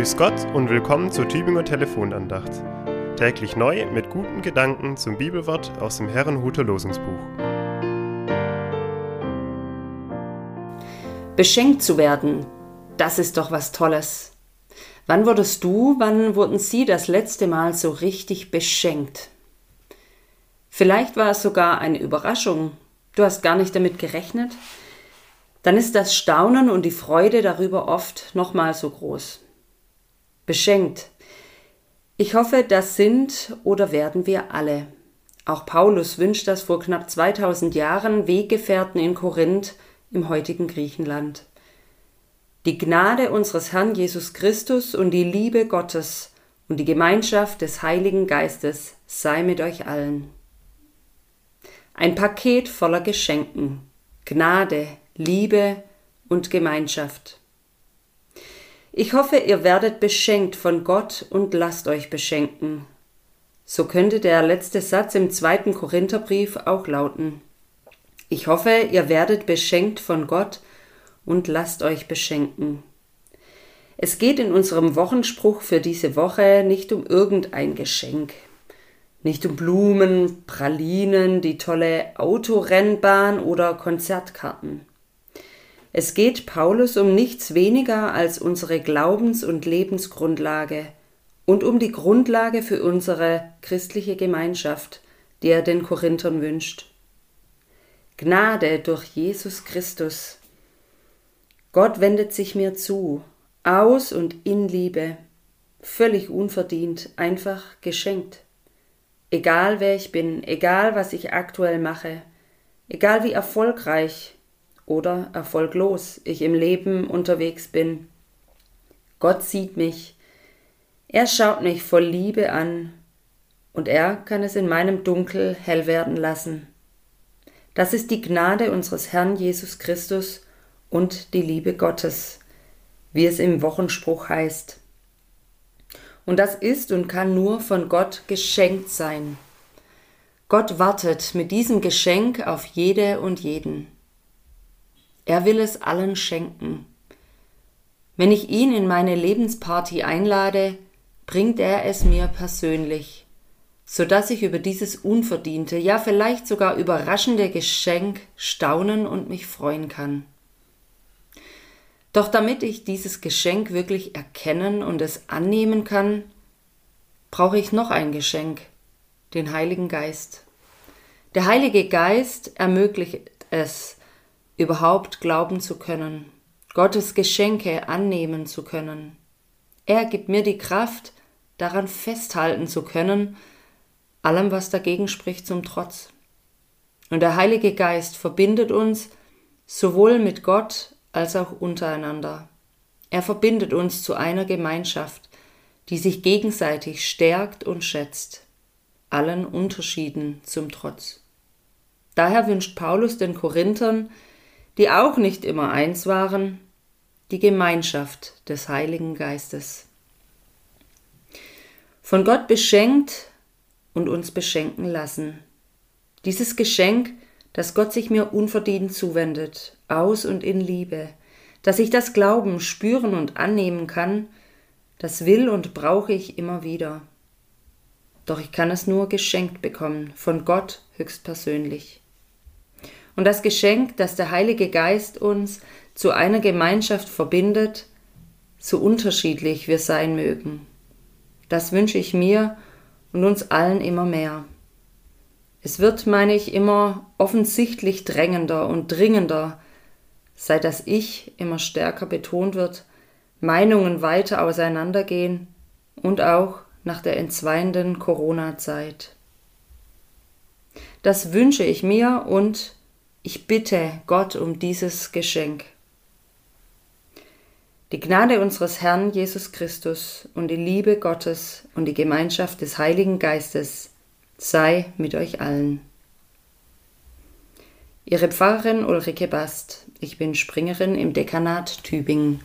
Grüß Gott und willkommen zur Tübinger Telefonandacht. Täglich neu mit guten Gedanken zum Bibelwort aus dem Herrenhuter Losungsbuch. Beschenkt zu werden, das ist doch was Tolles. Wann wurdest du, wann wurden Sie das letzte Mal so richtig beschenkt? Vielleicht war es sogar eine Überraschung. Du hast gar nicht damit gerechnet. Dann ist das Staunen und die Freude darüber oft nochmal so groß. Beschenkt. Ich hoffe, das sind oder werden wir alle. Auch Paulus wünscht das vor knapp 2000 Jahren Weggefährten in Korinth im heutigen Griechenland. Die Gnade unseres Herrn Jesus Christus und die Liebe Gottes und die Gemeinschaft des Heiligen Geistes sei mit euch allen. Ein Paket voller Geschenken, Gnade, Liebe und Gemeinschaft. Ich hoffe, ihr werdet beschenkt von Gott und lasst euch beschenken. So könnte der letzte Satz im zweiten Korintherbrief auch lauten. Ich hoffe, ihr werdet beschenkt von Gott und lasst euch beschenken. Es geht in unserem Wochenspruch für diese Woche nicht um irgendein Geschenk, nicht um Blumen, Pralinen, die tolle Autorennbahn oder Konzertkarten. Es geht Paulus um nichts weniger als unsere Glaubens- und Lebensgrundlage und um die Grundlage für unsere christliche Gemeinschaft, die er den Korinthern wünscht. Gnade durch Jesus Christus. Gott wendet sich mir zu, aus und in Liebe, völlig unverdient, einfach geschenkt. Egal wer ich bin, egal was ich aktuell mache, egal wie erfolgreich oder erfolglos ich im Leben unterwegs bin. Gott sieht mich, er schaut mich voll Liebe an, und er kann es in meinem Dunkel hell werden lassen. Das ist die Gnade unseres Herrn Jesus Christus und die Liebe Gottes, wie es im Wochenspruch heißt. Und das ist und kann nur von Gott geschenkt sein. Gott wartet mit diesem Geschenk auf jede und jeden. Er will es allen schenken. Wenn ich ihn in meine Lebensparty einlade, bringt er es mir persönlich, so dass ich über dieses unverdiente, ja vielleicht sogar überraschende Geschenk staunen und mich freuen kann. Doch damit ich dieses Geschenk wirklich erkennen und es annehmen kann, brauche ich noch ein Geschenk, den Heiligen Geist. Der Heilige Geist ermöglicht es, überhaupt glauben zu können, Gottes Geschenke annehmen zu können. Er gibt mir die Kraft, daran festhalten zu können, allem, was dagegen spricht, zum Trotz. Und der Heilige Geist verbindet uns sowohl mit Gott als auch untereinander. Er verbindet uns zu einer Gemeinschaft, die sich gegenseitig stärkt und schätzt, allen Unterschieden zum Trotz. Daher wünscht Paulus den Korinthern, die auch nicht immer eins waren, die Gemeinschaft des Heiligen Geistes. Von Gott beschenkt und uns beschenken lassen. Dieses Geschenk dass Gott sich mir unverdient zuwendet, aus und in Liebe, dass ich das Glauben spüren und annehmen kann, das will und brauche ich immer wieder. Doch ich kann es nur geschenkt bekommen, von Gott höchstpersönlich. Und das Geschenk, das der Heilige Geist uns zu einer Gemeinschaft verbindet, so unterschiedlich wir sein mögen, das wünsche ich mir und uns allen immer mehr. Es wird, meine ich, immer offensichtlich drängender und dringender, seit das Ich immer stärker betont wird, Meinungen weiter auseinandergehen und auch nach der entzweienden Corona-Zeit. Das wünsche ich mir und ich bitte Gott um dieses Geschenk. Die Gnade unseres Herrn Jesus Christus und die Liebe Gottes und die Gemeinschaft des Heiligen Geistes sei mit euch allen. Ihre Pfarrerin Ulrike Bast. Ich bin Springerin im Dekanat Tübingen.